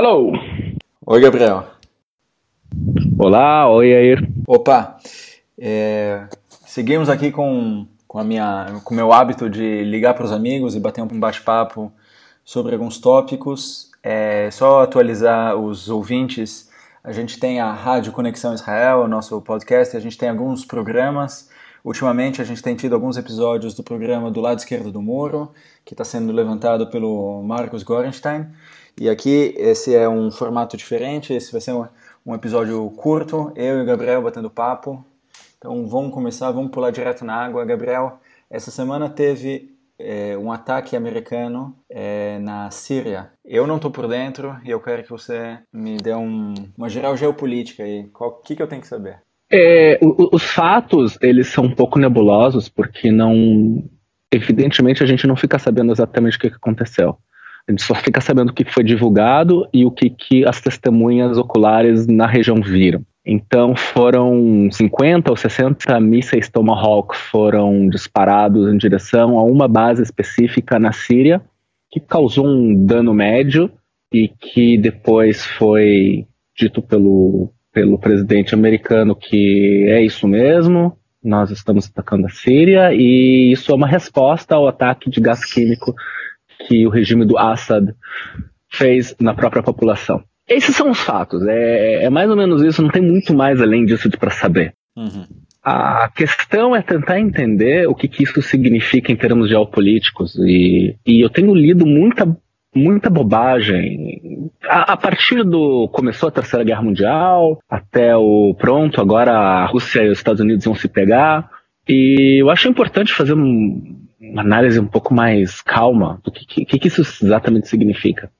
Alô! Oi, Gabriel. Olá, oi, Air. Opa, é, seguimos aqui com, com a minha, com o meu hábito de ligar para os amigos e bater um bate-papo sobre alguns tópicos. É, só atualizar os ouvintes, a gente tem a Rádio Conexão Israel, o nosso podcast, a gente tem alguns programas. Ultimamente a gente tem tido alguns episódios do programa do lado esquerdo do muro, que está sendo levantado pelo Marcos Gorenstein. E aqui esse é um formato diferente, esse vai ser um, um episódio curto, eu e o Gabriel batendo papo. Então vamos começar, vamos pular direto na água. Gabriel, essa semana teve é, um ataque americano é, na Síria. Eu não estou por dentro e eu quero que você me dê um, uma geral geopolítica aí. O que, que eu tenho que saber? É, os fatos, eles são um pouco nebulosos, porque não... Evidentemente, a gente não fica sabendo exatamente o que aconteceu. A gente só fica sabendo o que foi divulgado e o que, que as testemunhas oculares na região viram. Então foram 50 ou 60 mísseis Tomahawk foram disparados em direção a uma base específica na Síria, que causou um dano médio e que depois foi dito pelo, pelo presidente americano que é isso mesmo, nós estamos atacando a Síria e isso é uma resposta ao ataque de gás químico que o regime do Assad fez na própria população. Esses são os fatos, é, é mais ou menos isso, não tem muito mais além disso para saber. Uhum. A questão é tentar entender o que, que, isso significa em termos geopolíticos, e, e eu tenho lido muita, muita bobagem. A, a, partir do. começou a Terceira Guerra Mundial, até o pronto, agora a Rússia e os Estados Unidos vão se pegar, e eu acho importante fazer um, uma análise um pouco mais calma do que, que, que isso exatamente significa.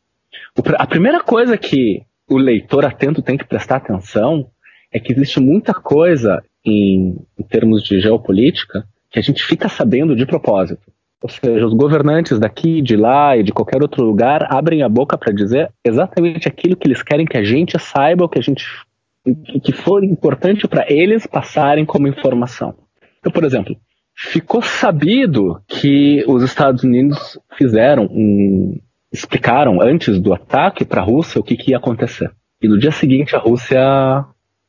O, a primeira coisa que o leitor atento tem que prestar atenção é que existe muita coisa em, em termos de geopolítica que a gente fica sabendo de propósito. Ou seja, os governantes daqui, de lá e de qualquer outro lugar abrem a boca para dizer exatamente aquilo que eles querem que a gente saiba, o que a gente que for importante para eles passarem como informação. Então, por exemplo, ficou sabido que os Estados Unidos fizeram um, explicaram antes do ataque para a Rússia o que, que, ia acontecer. E no dia seguinte a Rússia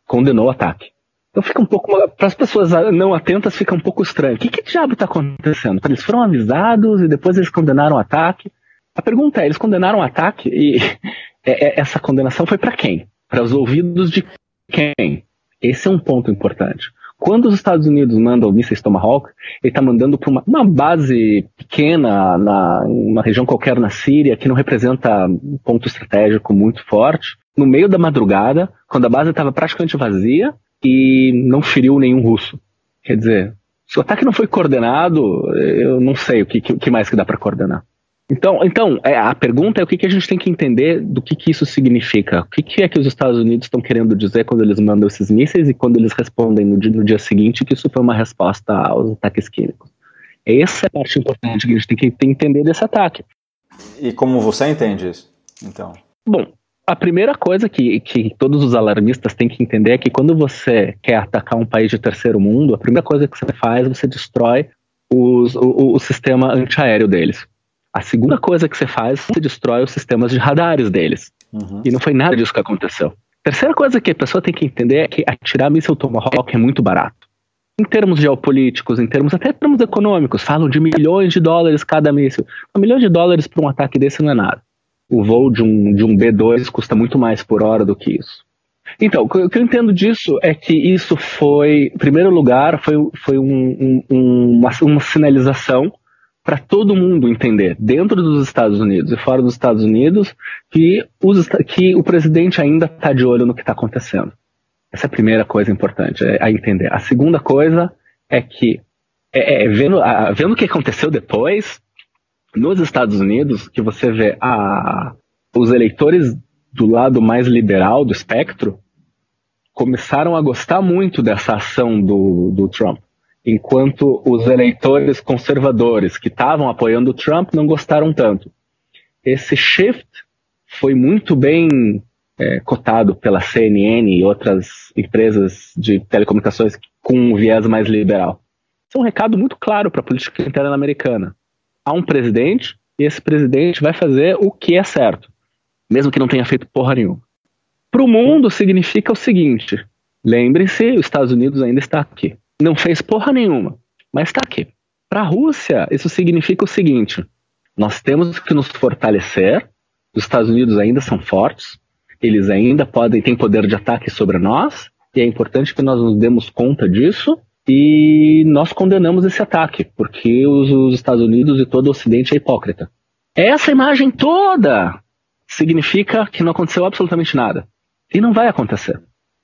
condenou o ataque. Então fica um pouco para as pessoas não atentas fica um pouco estranho. O que, que diabo está acontecendo? Eles foram avisados e depois eles condenaram o ataque. A pergunta é, eles condenaram o ataque e é, é, essa condenação foi para quem? Para os ouvidos de quem? Esse é um ponto importante. Quando os Estados Unidos mandam mísseis Tomahawk, ele está mandando para uma, uma, base pequena, na uma região qualquer na Síria, que não representa um ponto estratégico muito forte, no meio da madrugada, quando a base estava praticamente vazia e não feriu nenhum russo. Quer dizer, se o ataque não foi coordenado, eu não sei o que, que mais que dá para coordenar. Então, então é, a pergunta é o que, que a gente tem que entender do que, que isso significa. O que, que é que os Estados Unidos estão querendo dizer quando eles mandam esses mísseis e quando eles respondem no dia, no dia seguinte que isso foi uma resposta aos ataques químicos. Essa é a parte importante que a gente tem que entender desse ataque. E como você entende isso, então? Bom, a primeira coisa que, que todos os alarmistas têm que entender é que quando você quer atacar um país de terceiro mundo, a primeira coisa que você faz, você destrói os, o, o sistema antiaéreo deles. A segunda coisa que você faz, você destrói os sistemas de radares deles. Uhum. E não foi nada disso que aconteceu. Terceira coisa que a pessoa tem que entender é que atirar míssil Tomahawk é muito barato. Em termos geopolíticos, em termos até em termos econômicos, falam de milhões de dólares cada míssil. Um milhão de dólares para um ataque desse não é nada. O voo de um, de um B-2 custa muito mais por hora do que isso. Então, o que eu entendo disso é que isso foi, em primeiro lugar, foi, foi um, um, uma, uma sinalização para todo mundo entender, dentro dos Estados Unidos e fora dos Estados Unidos, que, os, que o presidente ainda está de olho no que está acontecendo. Essa é a primeira coisa importante é, a entender. A segunda coisa é que, é, é, vendo, a, vendo o que aconteceu depois, nos Estados Unidos, que você vê a, os eleitores do lado mais liberal do espectro começaram a gostar muito dessa ação do, do Trump enquanto os eleitores conservadores que estavam apoiando o Trump não gostaram tanto. Esse shift foi muito bem é, cotado pela CNN e outras empresas de telecomunicações com um viés mais liberal. Isso é um recado muito claro para a política interna americana. Há um presidente e esse presidente vai fazer o que é certo. mesmo que não tenha feito porra nenhuma. Para o mundo significa o seguinte: lembre-se, os Estados Unidos ainda está aqui. Não fez porra nenhuma, mas está aqui. Para a Rússia, isso significa o seguinte: nós temos que nos fortalecer. Os Estados Unidos ainda são fortes, eles ainda podem têm poder de ataque sobre nós, e é importante que nós nos demos conta disso e nós condenamos esse ataque, porque os, os Estados Unidos e todo o Ocidente é hipócrita. Essa imagem toda significa que não aconteceu absolutamente nada. E não vai acontecer.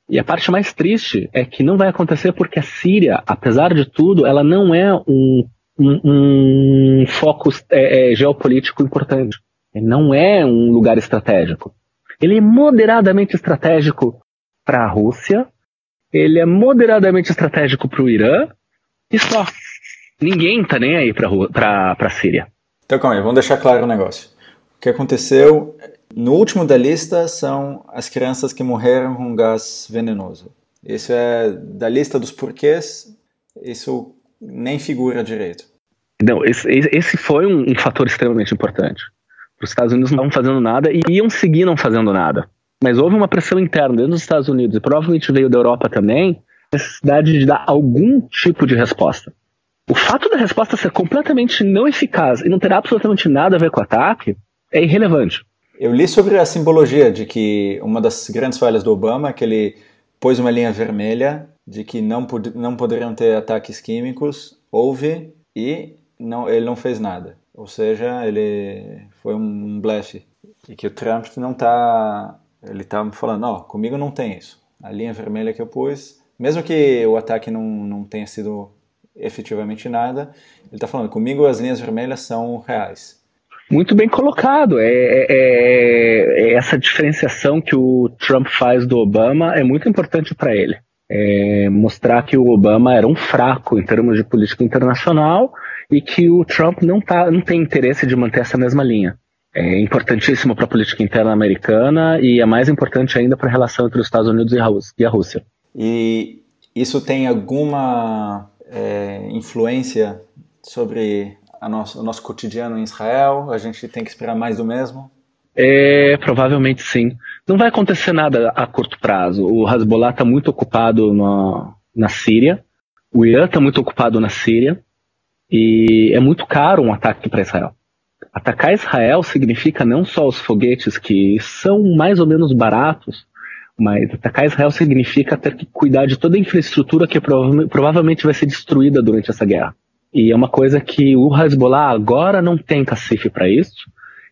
E a parte mais triste é que não vai acontecer porque a Síria, apesar de tudo, ela não é um, um, um foco é, é, geopolítico importante. Ele não é um lugar estratégico. Ele é moderadamente estratégico para a Rússia, ele é moderadamente estratégico para o Irã e só. Ninguém tá nem aí para a Síria. Então calma aí, vamos deixar claro o negócio. O que aconteceu no último da lista são as crianças que morreram com gás venenoso. Isso é da lista dos porquês, isso nem figura direito. Não, esse, esse foi um, um fator extremamente importante. Os Estados Unidos não estavam fazendo nada e iam seguir não fazendo nada. Mas houve uma pressão interna dentro dos Estados Unidos e provavelmente veio da Europa também, necessidade de dar algum tipo de resposta. O fato da resposta ser completamente não eficaz e não ter absolutamente nada a ver com o ataque é irrelevante. Eu li sobre a simbologia de que uma das grandes falhas do Obama é que ele pôs uma linha vermelha de que não, pod não poderiam ter ataques químicos, houve e não, ele não fez nada. Ou seja, ele foi um blefe. E que o Trump não está ele estava tá falando, ó, oh, comigo não tem isso. A linha vermelha que eu pus, mesmo que o ataque não, não tenha sido efetivamente nada, ele está falando, comigo as linhas vermelhas são reais. Muito bem colocado. É, é, é, é essa diferenciação que o Trump faz do Obama é muito importante para ele. É mostrar que o Obama era um fraco em termos de política internacional e que o Trump não, tá, não tem interesse de manter essa mesma linha é importantíssimo para a política interna americana e é mais importante ainda para a relação entre os Estados Unidos e a Rússia. E isso tem alguma é, influência sobre nosso, o nosso cotidiano em Israel? A gente tem que esperar mais do mesmo? É, provavelmente sim. Não vai acontecer nada a curto prazo. O Hezbollah está muito ocupado na, na Síria, o Irã está muito ocupado na Síria, e é muito caro um ataque para Israel. Atacar Israel significa não só os foguetes que são mais ou menos baratos, mas atacar Israel significa ter que cuidar de toda a infraestrutura que provavelmente vai ser destruída durante essa guerra. E é uma coisa que o Hezbollah agora não tem cacife para isso,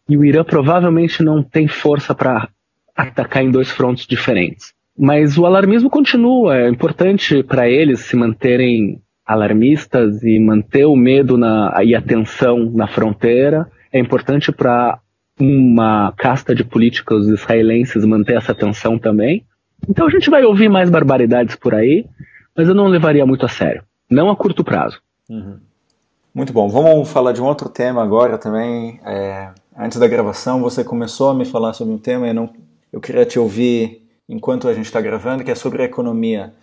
e o Irã provavelmente não tem força para atacar em dois frontes diferentes. Mas o alarmismo continua, é importante para eles se manterem alarmistas e manter o medo na, e a tensão na fronteira é importante para uma casta de políticos israelenses manter essa tensão também. Então a gente vai ouvir mais barbaridades por aí, mas eu não levaria muito a sério. Não a curto prazo. Uhum. Muito bom. Vamos falar de um outro tema agora também. É, antes da gravação, você começou a me falar sobre um tema e não, eu queria te ouvir enquanto a gente está gravando, que é sobre a economia.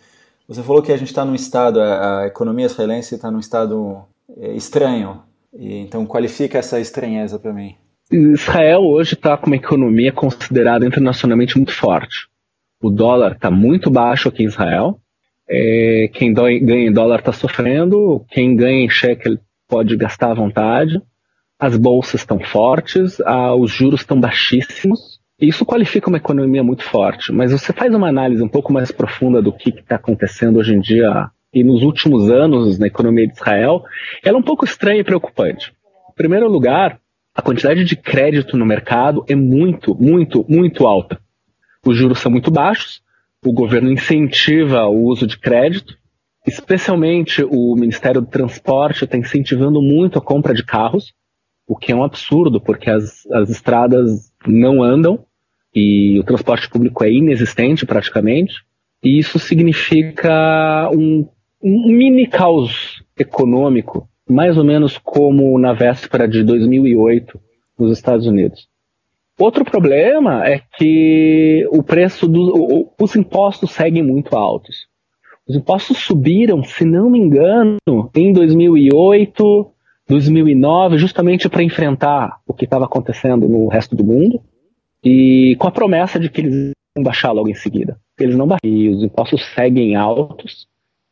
Você falou que a gente está num estado, a, a economia israelense está num estado é, estranho. E, então qualifica essa estranheza para mim. Israel hoje está com uma economia considerada internacionalmente muito forte. O dólar está muito baixo aqui em Israel. É, quem ganha em dólar está sofrendo. Quem ganha em shekel pode gastar à vontade. As bolsas estão fortes. Os juros estão baixíssimos. Isso qualifica uma economia muito forte. Mas você faz uma análise um pouco mais profunda do que está acontecendo hoje em dia e nos últimos anos na economia de Israel, ela é um pouco estranha e preocupante. Em primeiro lugar, a quantidade de crédito no mercado é muito, muito, muito alta. Os juros são muito baixos, o governo incentiva o uso de crédito, especialmente o Ministério do Transporte está incentivando muito a compra de carros, o que é um absurdo, porque as, as estradas não andam e o transporte público é inexistente praticamente. E isso significa um um mini caos econômico, mais ou menos como na véspera de 2008 nos Estados Unidos. Outro problema é que o preço dos os impostos seguem muito altos. Os impostos subiram, se não me engano, em 2008, 2009, justamente para enfrentar o que estava acontecendo no resto do mundo. E com a promessa de que eles vão baixar logo em seguida. Eles não baixam. E os impostos seguem altos.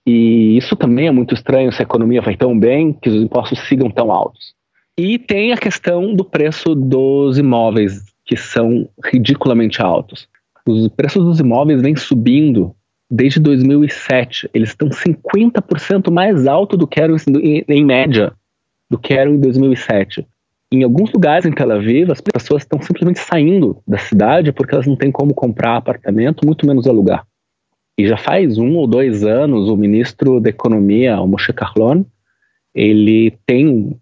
E isso também é muito estranho se a economia vai tão bem que os impostos sigam tão altos. E tem a questão do preço dos imóveis, que são ridiculamente altos. Os preços dos imóveis vêm subindo desde 2007. Eles estão 50% mais alto do que eram em média do que eram em 2007. Em alguns lugares em Tel Aviv, as pessoas estão simplesmente saindo da cidade porque elas não têm como comprar apartamento, muito menos alugar. E já faz um ou dois anos o ministro da Economia, o Moshe Kahlon, ele tem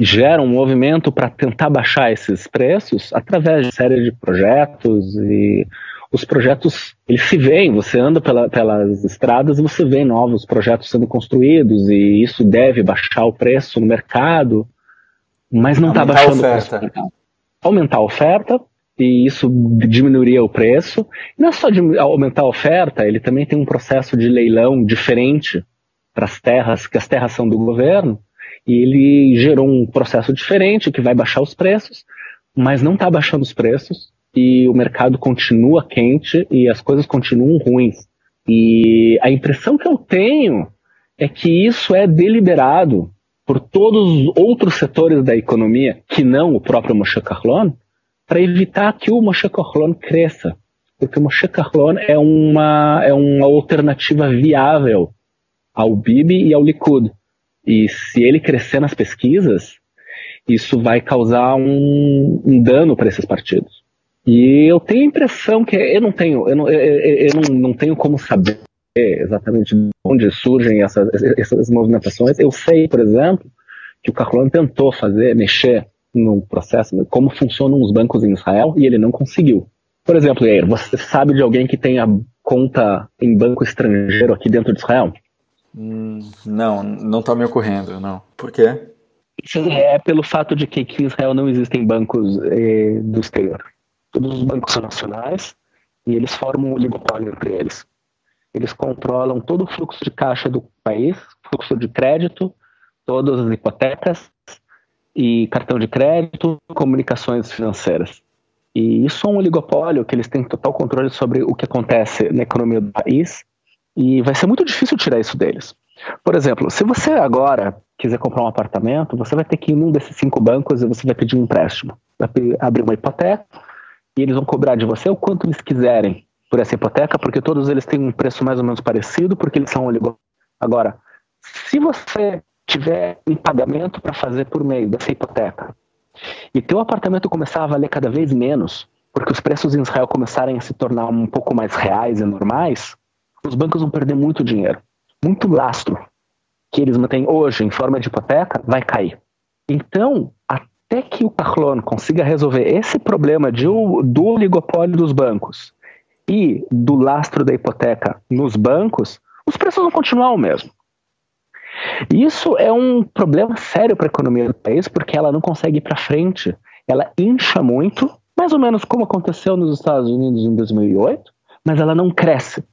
gera um movimento para tentar baixar esses preços através de série de projetos e os projetos eles se veem, você anda pela, pelas estradas você vê novos projetos sendo construídos e isso deve baixar o preço no mercado mas não está baixando o preço. Aumentar a oferta e isso diminuiria o preço. E não é só aumentar a oferta, ele também tem um processo de leilão diferente para as terras, que as terras são do governo, e ele gerou um processo diferente que vai baixar os preços, mas não está baixando os preços e o mercado continua quente e as coisas continuam ruins. E a impressão que eu tenho é que isso é deliberado por todos os outros setores da economia, que não o próprio Moshe para evitar que o Moshe cresça. Porque o Moshe é uma, é uma alternativa viável ao Bibi e ao Likud. E se ele crescer nas pesquisas, isso vai causar um, um dano para esses partidos. E eu tenho a impressão que eu não tenho, eu não, eu, eu não, não tenho como saber exatamente de onde surgem essas, essas movimentações. Eu sei, por exemplo, que o Carlon tentou fazer, mexer no processo, como funcionam os bancos em Israel, e ele não conseguiu. Por exemplo, Yair, você sabe de alguém que tenha conta em banco estrangeiro aqui dentro de Israel? Hum, não, não está me ocorrendo, não. Por quê? É pelo fato de que aqui em Israel não existem bancos eh, do exterior. Todos os bancos são nacionais e eles formam um oligopólio entre eles. Eles controlam todo o fluxo de caixa do país, fluxo de crédito, todas as hipotecas e cartão de crédito, comunicações financeiras. E isso é um oligopólio que eles têm total controle sobre o que acontece na economia do país e vai ser muito difícil tirar isso deles. Por exemplo, se você agora quiser comprar um apartamento, você vai ter que ir num desses cinco bancos e você vai pedir um empréstimo. Vai abrir uma hipoteca e eles vão cobrar de você o quanto eles quiserem por essa hipoteca, porque todos eles têm um preço mais ou menos parecido, porque eles são oligopólios. Agora, se você tiver um pagamento para fazer por meio dessa hipoteca e teu apartamento começar a valer cada vez menos, porque os preços em Israel começarem a se tornar um pouco mais reais e normais, os bancos vão perder muito dinheiro. Muito lastro que eles mantêm hoje em forma de hipoteca vai cair. Então, até que o Carlon consiga resolver esse problema de, do oligopólio dos bancos e do lastro da hipoteca nos bancos, os preços vão continuar o mesmo. Isso é um problema sério para a economia do país, porque ela não consegue ir para frente. Ela incha muito, mais ou menos como aconteceu nos Estados Unidos em 2008, mas ela não cresce.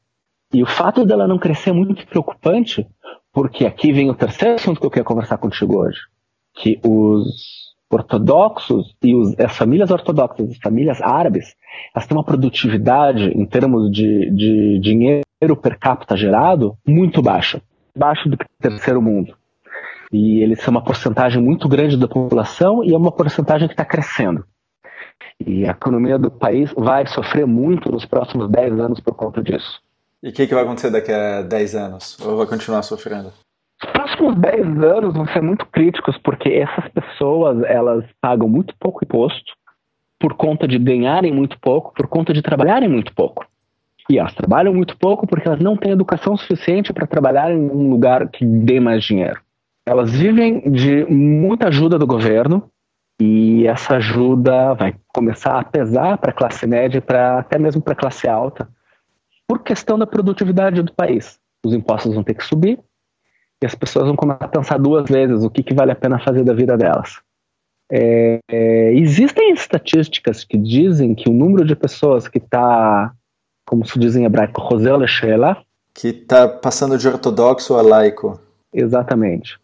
E o fato dela não crescer é muito preocupante, porque aqui vem o terceiro assunto que eu queria conversar contigo hoje, que os ortodoxos e os, as famílias ortodoxas, as famílias árabes, elas têm uma produtividade em termos de, de dinheiro per capita gerado muito baixa, baixo do terceiro mundo. E eles são uma porcentagem muito grande da população e é uma porcentagem que está crescendo. E a economia do país vai sofrer muito nos próximos 10 anos por conta disso. E o que, que vai acontecer daqui a 10 anos? Ou vai continuar sofrendo? Os próximos 10 anos vão ser muito críticos porque essas pessoas elas pagam muito pouco imposto por conta de ganharem muito pouco, por conta de trabalharem muito pouco. E elas trabalham muito pouco porque elas não têm educação suficiente para trabalhar em um lugar que dê mais dinheiro. Elas vivem de muita ajuda do governo e essa ajuda vai começar a pesar para a classe média, para até mesmo para a classe alta, por questão da produtividade do país. Os impostos vão ter que subir, e as pessoas vão começar a pensar duas vezes o que, que vale a pena fazer da vida delas. É, é, existem estatísticas que dizem que o número de pessoas que está, como se diz em hebraico, Rosel que está passando de ortodoxo a laico. Exatamente.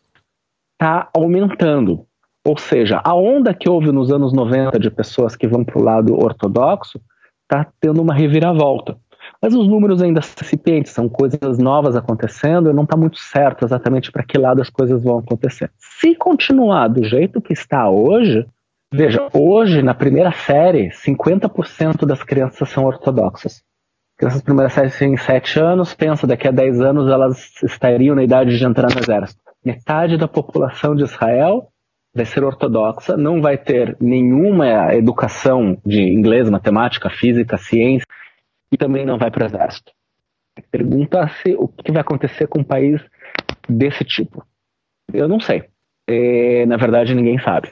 Está aumentando. Ou seja, a onda que houve nos anos 90 de pessoas que vão para o lado ortodoxo está tendo uma reviravolta. Mas os números ainda incipientes, são coisas novas acontecendo e não está muito certo exatamente para que lado as coisas vão acontecer. Se continuar do jeito que está hoje, veja, hoje na primeira série, 50% das crianças são ortodoxas. Crianças primeira série têm 7 anos, pensa daqui a 10 anos elas estariam na idade de entrar no exército. Metade da população de Israel vai ser ortodoxa, não vai ter nenhuma educação de inglês, matemática, física, ciência, e também não vai para o exército. Pergunta-se o que vai acontecer com um país desse tipo. Eu não sei. É, na verdade, ninguém sabe.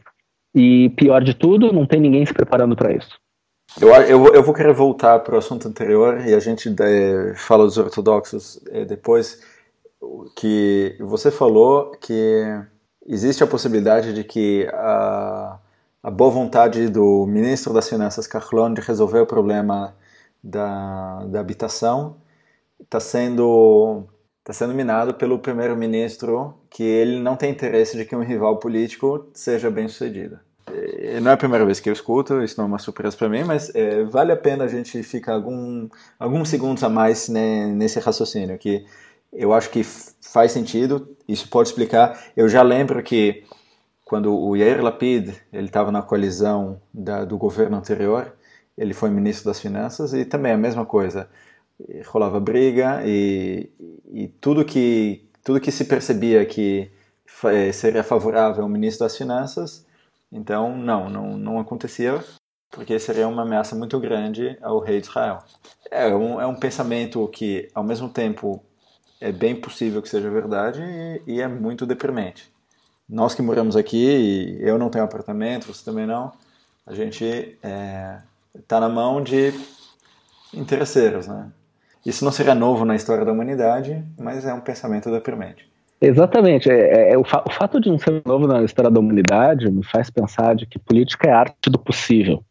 E pior de tudo, não tem ninguém se preparando para isso. Eu, eu, eu, vou querer voltar para o assunto anterior e a gente é, fala dos ortodoxos é, depois. Que você falou que existe a possibilidade de que a, a boa vontade do ministro das Finanças, Carlon, de resolver o problema da, da habitação está sendo está sendo minado pelo primeiro-ministro que ele não tem interesse de que um rival político seja bem sucedido. Não é a primeira vez que eu escuto, isso não é uma surpresa para mim, mas é, vale a pena a gente ficar algum, alguns segundos a mais né, nesse raciocínio, que eu acho que faz sentido, isso pode explicar. Eu já lembro que quando o Yair Lapid estava na coalizão da, do governo anterior, ele foi ministro das Finanças e também a mesma coisa. Rolava briga e, e tudo, que, tudo que se percebia que eh, seria favorável ao ministro das Finanças, então não, não, não acontecia porque seria uma ameaça muito grande ao rei de Israel. É um, é um pensamento que, ao mesmo tempo, é bem possível que seja verdade e, e é muito deprimente. Nós que moramos aqui, eu não tenho apartamento, você também não, a gente é, está na mão de interesseiros, né? Isso não seria novo na história da humanidade, mas é um pensamento deprimente. Exatamente. É, é, é o, fa o, fato de não ser novo na história da humanidade me faz pensar de que política é arte do possível.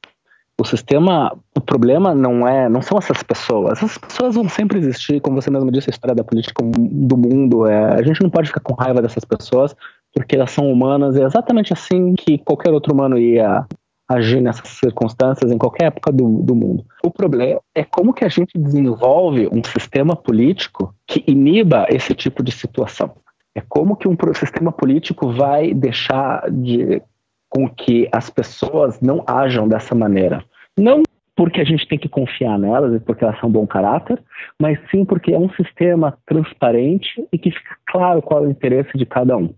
O sistema, o problema não é, não são essas pessoas. Essas pessoas vão sempre existir, como você mesmo disse, a história da política do mundo. É, a gente não pode ficar com raiva dessas pessoas porque elas são humanas. É exatamente assim que qualquer outro humano ia agir nessas circunstâncias em qualquer época do, do mundo. O problema é como que a gente desenvolve um sistema político que iniba esse tipo de situação. É como que um sistema político vai deixar de com que as pessoas não ajam dessa maneira. Não porque a gente tem que confiar nelas e porque elas são bom caráter, mas sim porque é um sistema transparente e que fica claro qual é o interesse de cada um.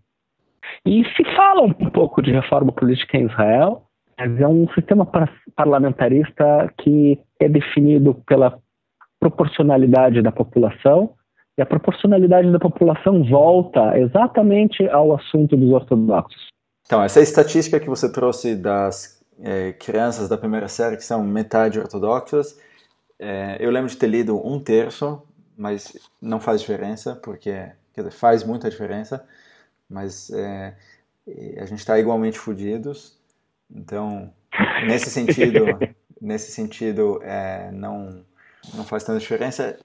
E se fala um pouco de reforma política em Israel, mas é um sistema parlamentarista que é definido pela proporcionalidade da população, e a proporcionalidade da população volta exatamente ao assunto dos ortodoxos. Então, essa estatística que você trouxe das é, crianças da primeira série que são metade ortodoxas, é, eu lembro de ter lido um terço, mas não faz diferença, porque quer dizer, faz muita diferença, mas é, a gente está igualmente fodidos. Então, nesse sentido, nesse sentido, é, não não faz tanta diferença.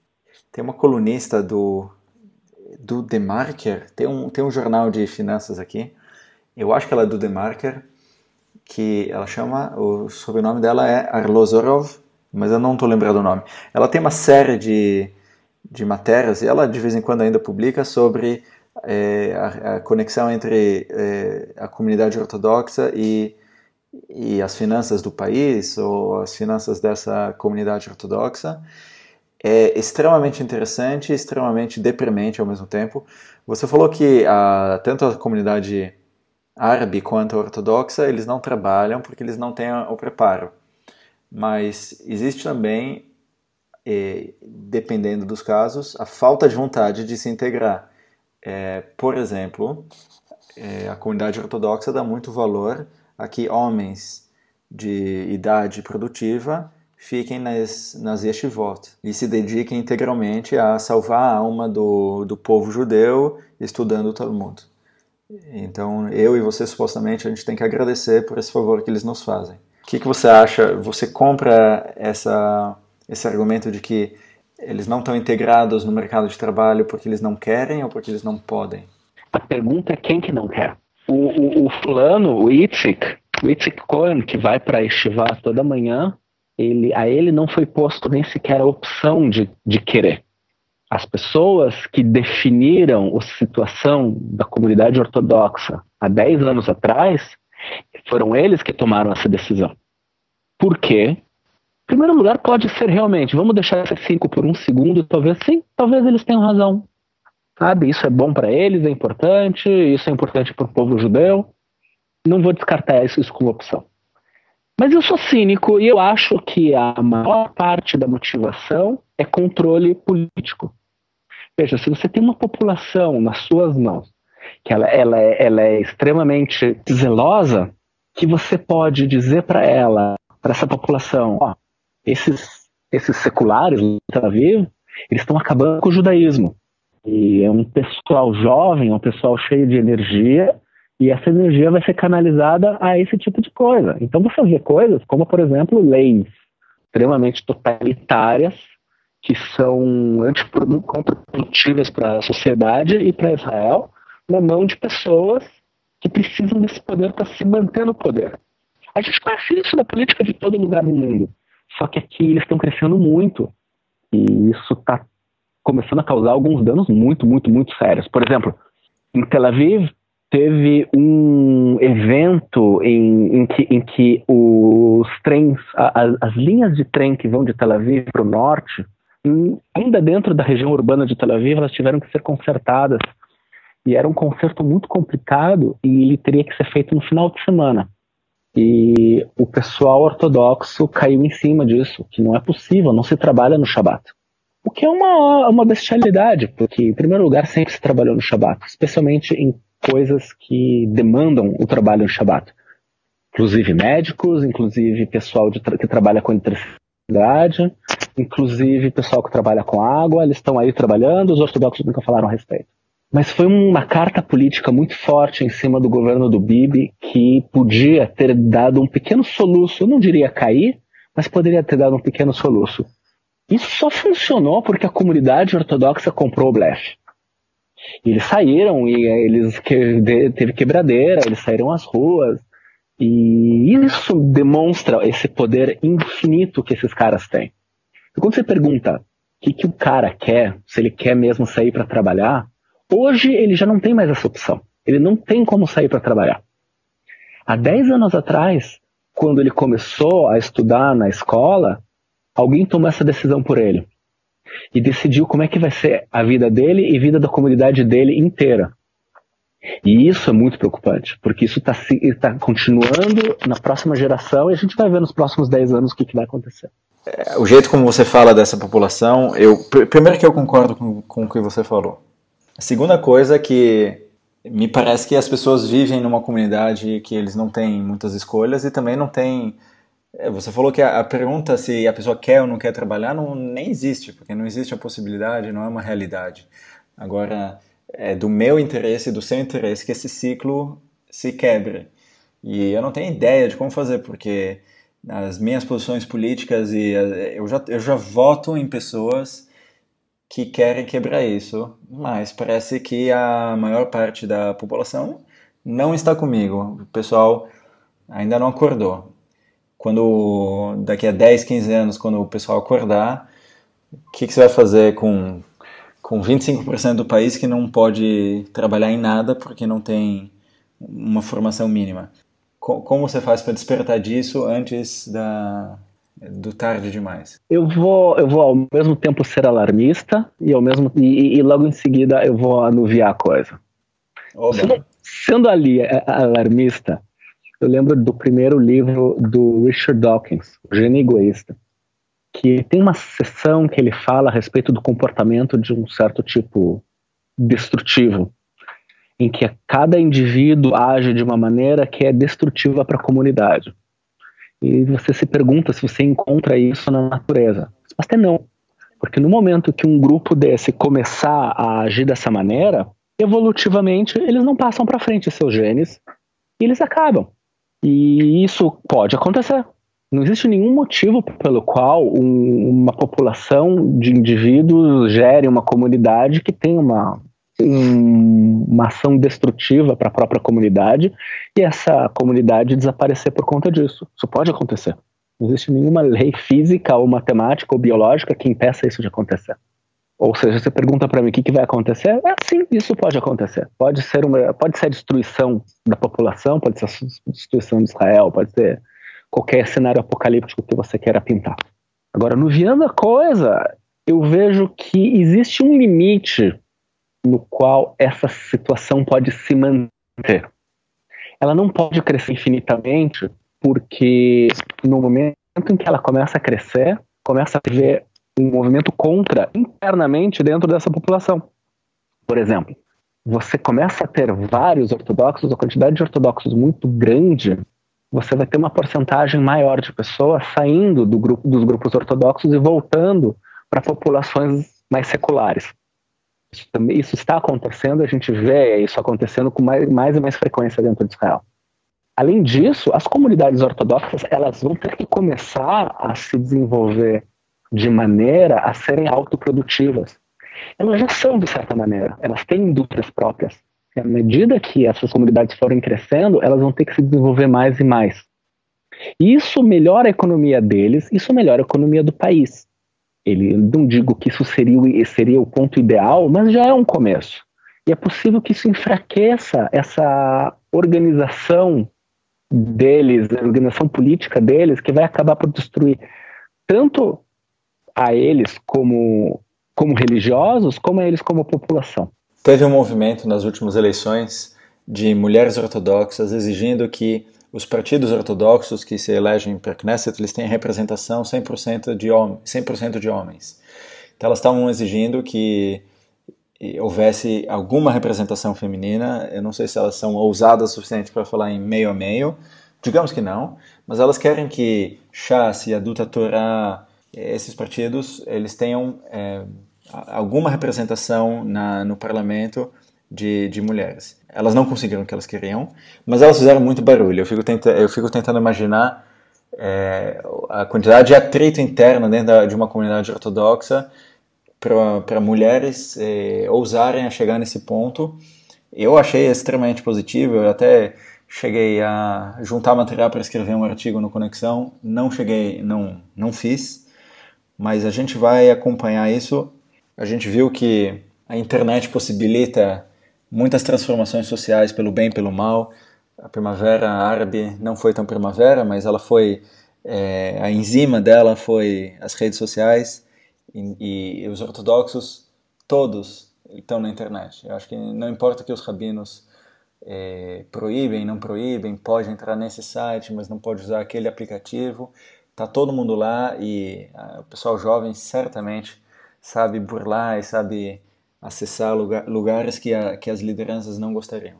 Tem uma colunista do do The Marker, tem um tem um jornal de finanças aqui. Eu acho que ela é do The Marker, que ela chama o sobrenome dela é Arlozorov, mas eu não estou lembrando o nome. Ela tem uma série de de matérias e ela de vez em quando ainda publica sobre é, a, a, conexão entre é, a comunidade ortodoxa e e as finanças do país ou as finanças dessa comunidade ortodoxa é extremamente interessante e extremamente deprimente ao mesmo tempo. Você falou que a, tanto a comunidade árabe quanto a ortodoxa eles não trabalham porque eles não têm o preparo, mas existe também, eh, dependendo dos casos, a falta de vontade de se integrar. É, por exemplo, é, a comunidade ortodoxa dá muito valor a que homens de idade produtiva fiquem nas, nas yeshivot e se dediquem integralmente a salvar a alma do, do povo judeu estudando o Talmud. Então, eu e você, supostamente, a gente tem que agradecer por esse favor que eles nos fazem. O que, que você acha? Você compra essa, esse argumento de que eles não estão integrados no mercado de trabalho porque eles não querem ou porque eles não podem? A pergunta é quem que não quer. O, o, o fulano, o Itzik, o Itzik Cohen, que vai para estivar toda manhã, ele, a ele não foi posto nem sequer a opção de, de querer. As pessoas que definiram a situação da comunidade ortodoxa há 10 anos atrás, foram eles que tomaram essa decisão. Por quê? Em primeiro lugar, pode ser realmente, vamos deixar esse cinco por um segundo, talvez sim, talvez eles tenham razão. Sabe, isso é bom para eles, é importante, isso é importante para o povo judeu. Não vou descartar isso, como opção. Mas eu sou cínico e eu acho que a maior parte da motivação é controle político. Veja, se você tem uma população nas suas mãos, que ela, ela, é, ela é extremamente zelosa, que você pode dizer para ela, para essa população, ó, esses, esses seculares Tel Aviv, eles estão acabando com o judaísmo. E é um pessoal jovem, um pessoal cheio de energia, e essa energia vai ser canalizada a esse tipo de coisa. Então você vê coisas como, por exemplo, leis extremamente totalitárias que são contraprodutivas para a sociedade e para Israel na mão de pessoas que precisam desse poder para se manter no poder. A gente conhece isso na política de todo lugar no mundo. Só que aqui eles estão crescendo muito. E isso está começando a causar alguns danos muito, muito, muito sérios. Por exemplo, em Tel Aviv, teve um evento em, em, que, em que, os trens, a, as linhas de trem que vão de Tel Aviv para o norte, ainda dentro da região urbana de Tel Aviv, elas tiveram que ser consertadas. E era um conserto muito complicado e ele teria que ser feito no final de semana. E o pessoal ortodoxo caiu em cima disso, que não é possível, não se trabalha no Shabat. O que é uma, uma bestialidade, porque, em primeiro lugar, sempre se trabalhou no Shabat, especialmente em coisas que demandam o trabalho no Shabat. Inclusive médicos, inclusive pessoal tra que trabalha com eletricidade, inclusive pessoal que trabalha com água, eles estão aí trabalhando, os ortodoxos nunca falaram a respeito. Mas foi uma carta política muito forte em cima do governo do Bibi que podia ter dado um pequeno soluço, eu não diria cair, mas poderia ter dado um pequeno soluço. Isso só funcionou porque a comunidade ortodoxa comprou o blefe. E eles saíram e eles que, teve quebradeira, eles saíram às ruas. E isso demonstra esse poder infinito que esses caras têm. E quando você pergunta o que, que o cara quer, se ele quer mesmo sair para trabalhar, hoje ele já não tem mais essa opção. Ele não tem como sair para trabalhar. Há 10 anos atrás, quando ele começou a estudar na escola, alguém tomou essa decisão por ele e decidiu como é que vai ser a vida dele e a vida da comunidade dele inteira. E isso é muito preocupante, porque isso está tá continuando na próxima geração e a gente vai ver nos próximos 10 anos o que, que vai acontecer. É, o jeito como você fala dessa população, eu primeiro que eu concordo com, com o que você falou. A segunda coisa é que me parece que as pessoas vivem numa comunidade que eles não têm muitas escolhas e também não têm você falou que a, pergunta se a pessoa quer ou não quer trabalhar não nem existe, porque não existe a possibilidade, não é uma realidade. Agora, é do meu interesse e do seu interesse que esse ciclo se quebre. E eu não tenho ideia de como fazer, porque as minhas posições políticas e eu já, eu já voto em pessoas que querem quebrar isso, mas parece que a maior parte da população não está comigo. O pessoal ainda não acordou quando daqui a 10, 15 anos, quando o pessoal acordar, o que, que você vai fazer com, com 25% do país que não pode trabalhar em nada porque não tem uma formação mínima? Como você faz para despertar disso antes da, do tarde demais? Eu vou, eu vou ao mesmo tempo ser alarmista e ao mesmo e, e logo em seguida eu vou anuviar a coisa. Sendo, sendo ali é, alarmista, eu lembro do primeiro livro do Richard Dawkins, O Gênio Egoísta, que tem uma sessão que ele fala a respeito do comportamento de um certo tipo destrutivo, em que cada indivíduo age de uma maneira que é destrutiva para a comunidade. E você se pergunta se você encontra isso na natureza. A resposta é não. Porque no momento que um grupo desse começar a agir dessa maneira, evolutivamente eles não passam para frente seus genes e eles acabam. E isso pode acontecer. Não existe nenhum motivo pelo qual um, uma população de indivíduos gere uma comunidade que tem uma um, uma ação destrutiva para a própria comunidade e essa comunidade desaparecer por conta disso. Isso pode acontecer. Não existe nenhuma lei física ou matemática ou biológica que impeça isso de acontecer. Ou seja, você pergunta para mim o que, que, vai acontecer? É, sim, isso pode acontecer. Pode ser, uma, pode ser a destruição da população, pode ser a destruição de Israel, pode ser qualquer cenário apocalíptico que você queira pintar. Agora, no Viana Coisa, eu vejo que existe um limite no qual essa situação pode se manter. Ela não pode crescer infinitamente, porque no momento em que ela começa a crescer, começa a ver um movimento contra internamente dentro dessa população. Por exemplo, você começa a ter vários ortodoxos, a quantidade de ortodoxos muito grande, você vai ter uma porcentagem maior de pessoas saindo do grupo, dos grupos ortodoxos e voltando para populações mais seculares. Isso, também, isso está acontecendo, a gente vê isso acontecendo com mais, mais e mais frequência dentro de Israel. Além disso, as comunidades ortodoxas elas vão ter que começar a se desenvolver de maneira a serem autoprodutivas. Elas já são, de certa maneira, elas têm indústrias próprias. E à medida que essas comunidades forem crescendo, elas vão ter que se desenvolver mais e mais. E isso melhora a economia deles, isso melhora a economia do país. Ele não digo que isso seria, seria o ponto ideal, mas já é um começo. E é possível que isso enfraqueça essa organização deles, a organização política deles, que vai acabar por destruir tanto a eles como, como religiosos, como a eles como população. Teve um movimento nas últimas eleições de mulheres ortodoxas exigindo que os partidos ortodoxos que se elegem para Knesset, eles têm representação 100% de, hom 100 de homens. Então elas estavam exigindo que houvesse alguma representação feminina. Eu não sei se elas são ousadas o suficiente para falar em meio a meio. Digamos que não, mas elas querem que Shas e a Duta Torah, esses partidos, eles tenham é, alguma representação na, no parlamento de, de mulheres. Elas não conseguiram o que elas queriam, mas elas fizeram muito barulho. Eu fico, tenta, eu fico tentando imaginar é, a quantidade de atrito interno dentro da, de uma comunidade ortodoxa para mulheres é, ousarem a chegar nesse ponto. Eu achei extremamente positivo, eu até cheguei a juntar material para escrever um artigo no Conexão, não cheguei, não, não fiz, mas a gente vai acompanhar isso. A gente viu que a internet possibilita muitas transformações sociais pelo bem e pelo mal. A primavera árabe não foi tão primavera, mas ela foi é, a enzima dela foi as redes sociais e, e, os ortodoxos todos estão na internet. Eu acho que não importa que os rabinos é, proíbem, não proíbem, pode entrar nesse site, mas não pode usar aquele aplicativo. Tá todo mundo lá e a, o pessoal jovem certamente sabe burlar e sabe acessar lugar, lugares que, a, que as lideranças não gostariam.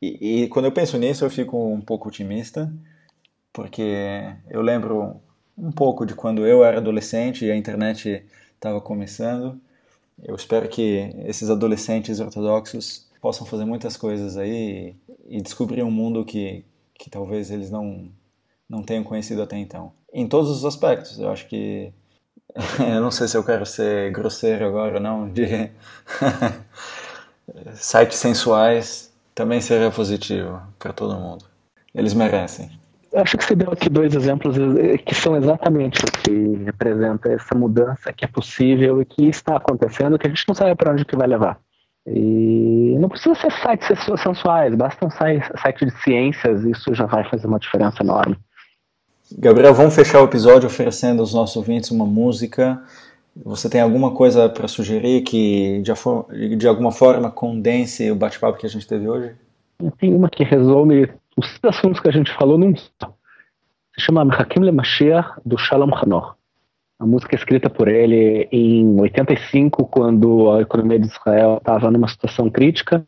E, e, quando eu penso nisso, eu fico um pouco otimista, porque eu lembro um pouco de quando eu era adolescente e a internet estava começando. Eu espero que esses adolescentes ortodoxos possam fazer muitas coisas aí e, e descobrir um mundo que, que talvez eles não, não tenham conhecido até então. Em todos os aspectos, eu acho que eu não sei se eu quero ser grosseiro agora ou não, de sites sensuais também seria positivo para todo mundo. Eles merecem. Eu acho que você deu aqui dois exemplos eh, que são exatamente o que representa essa mudança que é possível e que está acontecendo, que a gente não sabe para onde que vai levar. E não precisa ser sites sensuais, basta um site de ciências, isso já vai fazer uma diferença enorme. Gabriel, vamos fechar o episódio oferecendo aos nossos ouvintes uma música. Você tem alguma coisa para sugerir que de, alguma forma condense o bate-papo que a gente teve hoje? Tem uma que resume os assuntos que a gente falou num só. Se chama Hakim Le Mashiach, do Shalom Hanor. A música é escrita por ele em 85, quando a economia de Israel estava numa situação crítica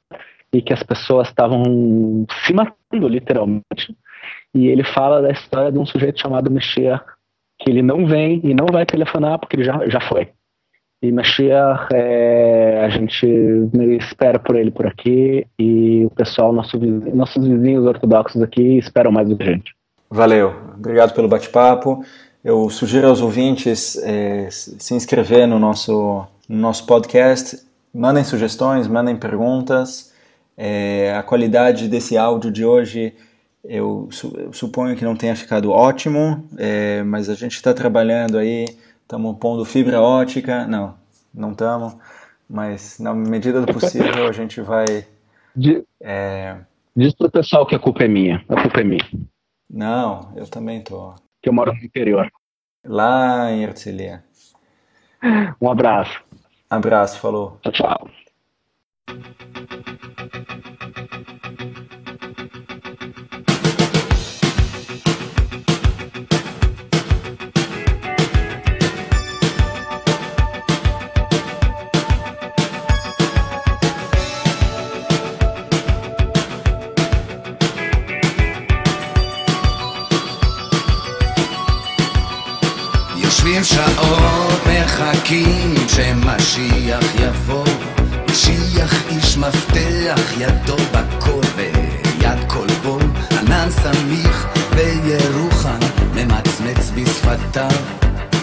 e que as pessoas estavam se matando, literalmente e ele fala da história de um sujeito chamado Mashiach, que ele não vem e não vai telefonar porque ele já, já foi. E Mashiach, é, a gente espera por ele por aqui e o pessoal, nosso, nossos vizinhos ortodoxos aqui esperam mais do que a gente. Valeu, obrigado pelo bate-papo. Eu sugiro aos ouvintes é, se inscrever no nosso, no nosso podcast, mandem sugestões, mandem perguntas. É, a qualidade desse áudio de hoje eu, su eu suponho que não tenha ficado ótimo, é, mas a gente está trabalhando aí, estamos pondo fibra ótica, não, não estamos, mas na medida do possível a gente vai. é... Diz pro pessoal que a culpa é minha, a culpa é minha. Não, eu também tô. Que eu moro no interior. Lá em Herzliya. Um abraço. Abraço, falou. Tchau, tchau. שמשיח יבוא משיח איש מפתח ידו בקור ויד כלבו ענן סמיך בירוחם ממצמץ בשפתיו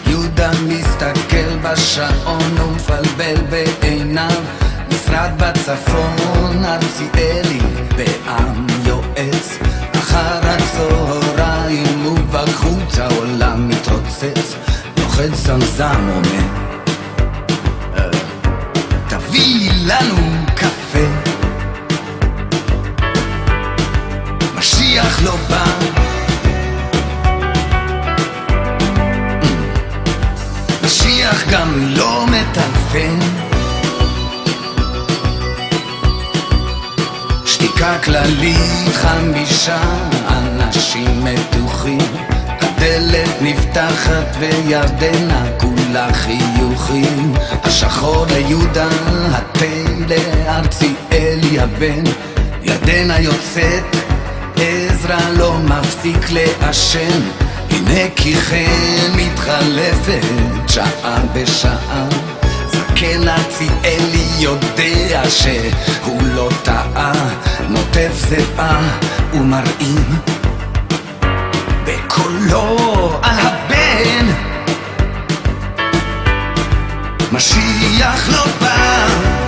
יהודה מסתכל בשעון ומפלבל בעיניו. משרד בצפון ארציאלי בעם יועץ. אחר הצהריים ובחוץ העולם מתרוצץ. נוחת זמזם אומר לנו קפה. משיח לא בא. משיח גם לא מטלפן שתיקה כללית חמישה אנשים מתוחים. הדלת נפתחת וירדנה כולה חיוכים. השחור ליהודה, התה לארציאלי הבן. ירדנה יוצאת, עזרא לא מפסיק לעשן. הנה כי כן מתחלפת שעה בשעה. זקן ארציאלי יודע שהוא לא טעה. נוטף זיעה ומרעים בקולו על הבן. משיח לא בא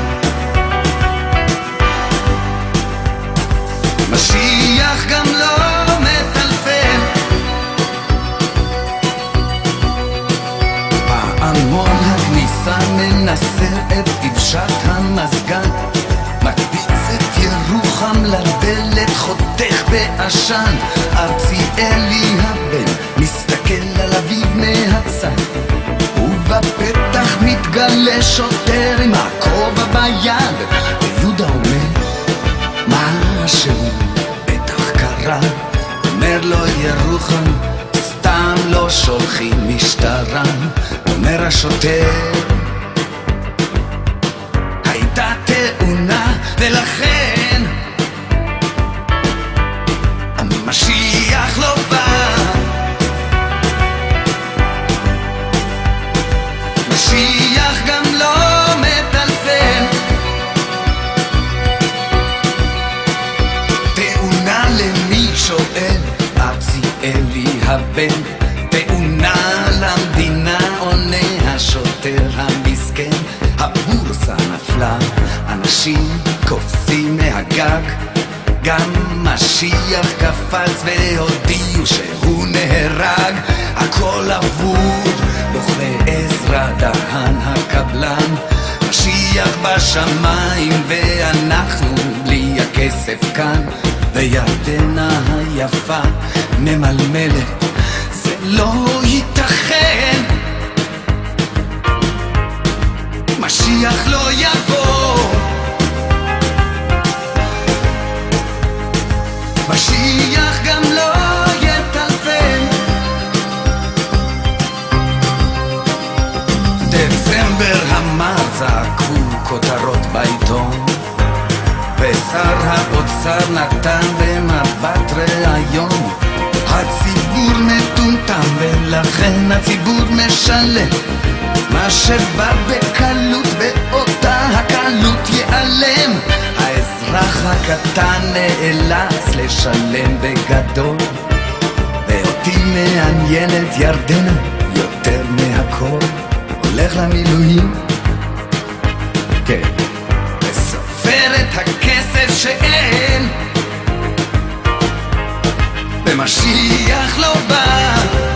לא שוטר עם הכובע ביד לו ירוחם סתם לא שולחים משטרה אומר השוטר הבן תאונה למדינה עונה השוטר המסכן. הבורסה נפלה אנשים קופצים מהגג. גם משיח קפץ והודיעו שהוא נהרג. הכל אבוד בוכה עזרא דהן הקבלן. משיח בשמיים ואנחנו בלי הכסף כאן. וירדנה היפה ממלמלת לא ייתכן. משיח לא יבוא. משיח גם לא יטלפן דצמבר המר זעקו כותרות בעיתון. ושר האוצר נתן במבט ראיון הציבור מטומטם ולכן הציבור משלם. מה שבא בקלות באותה הקלות ייעלם. האזרח הקטן נאלץ לשלם בגדול. ואותי מעניינת ירדנה יותר מהכל. הולך למילואים. כן. שאין ומשיח לא בא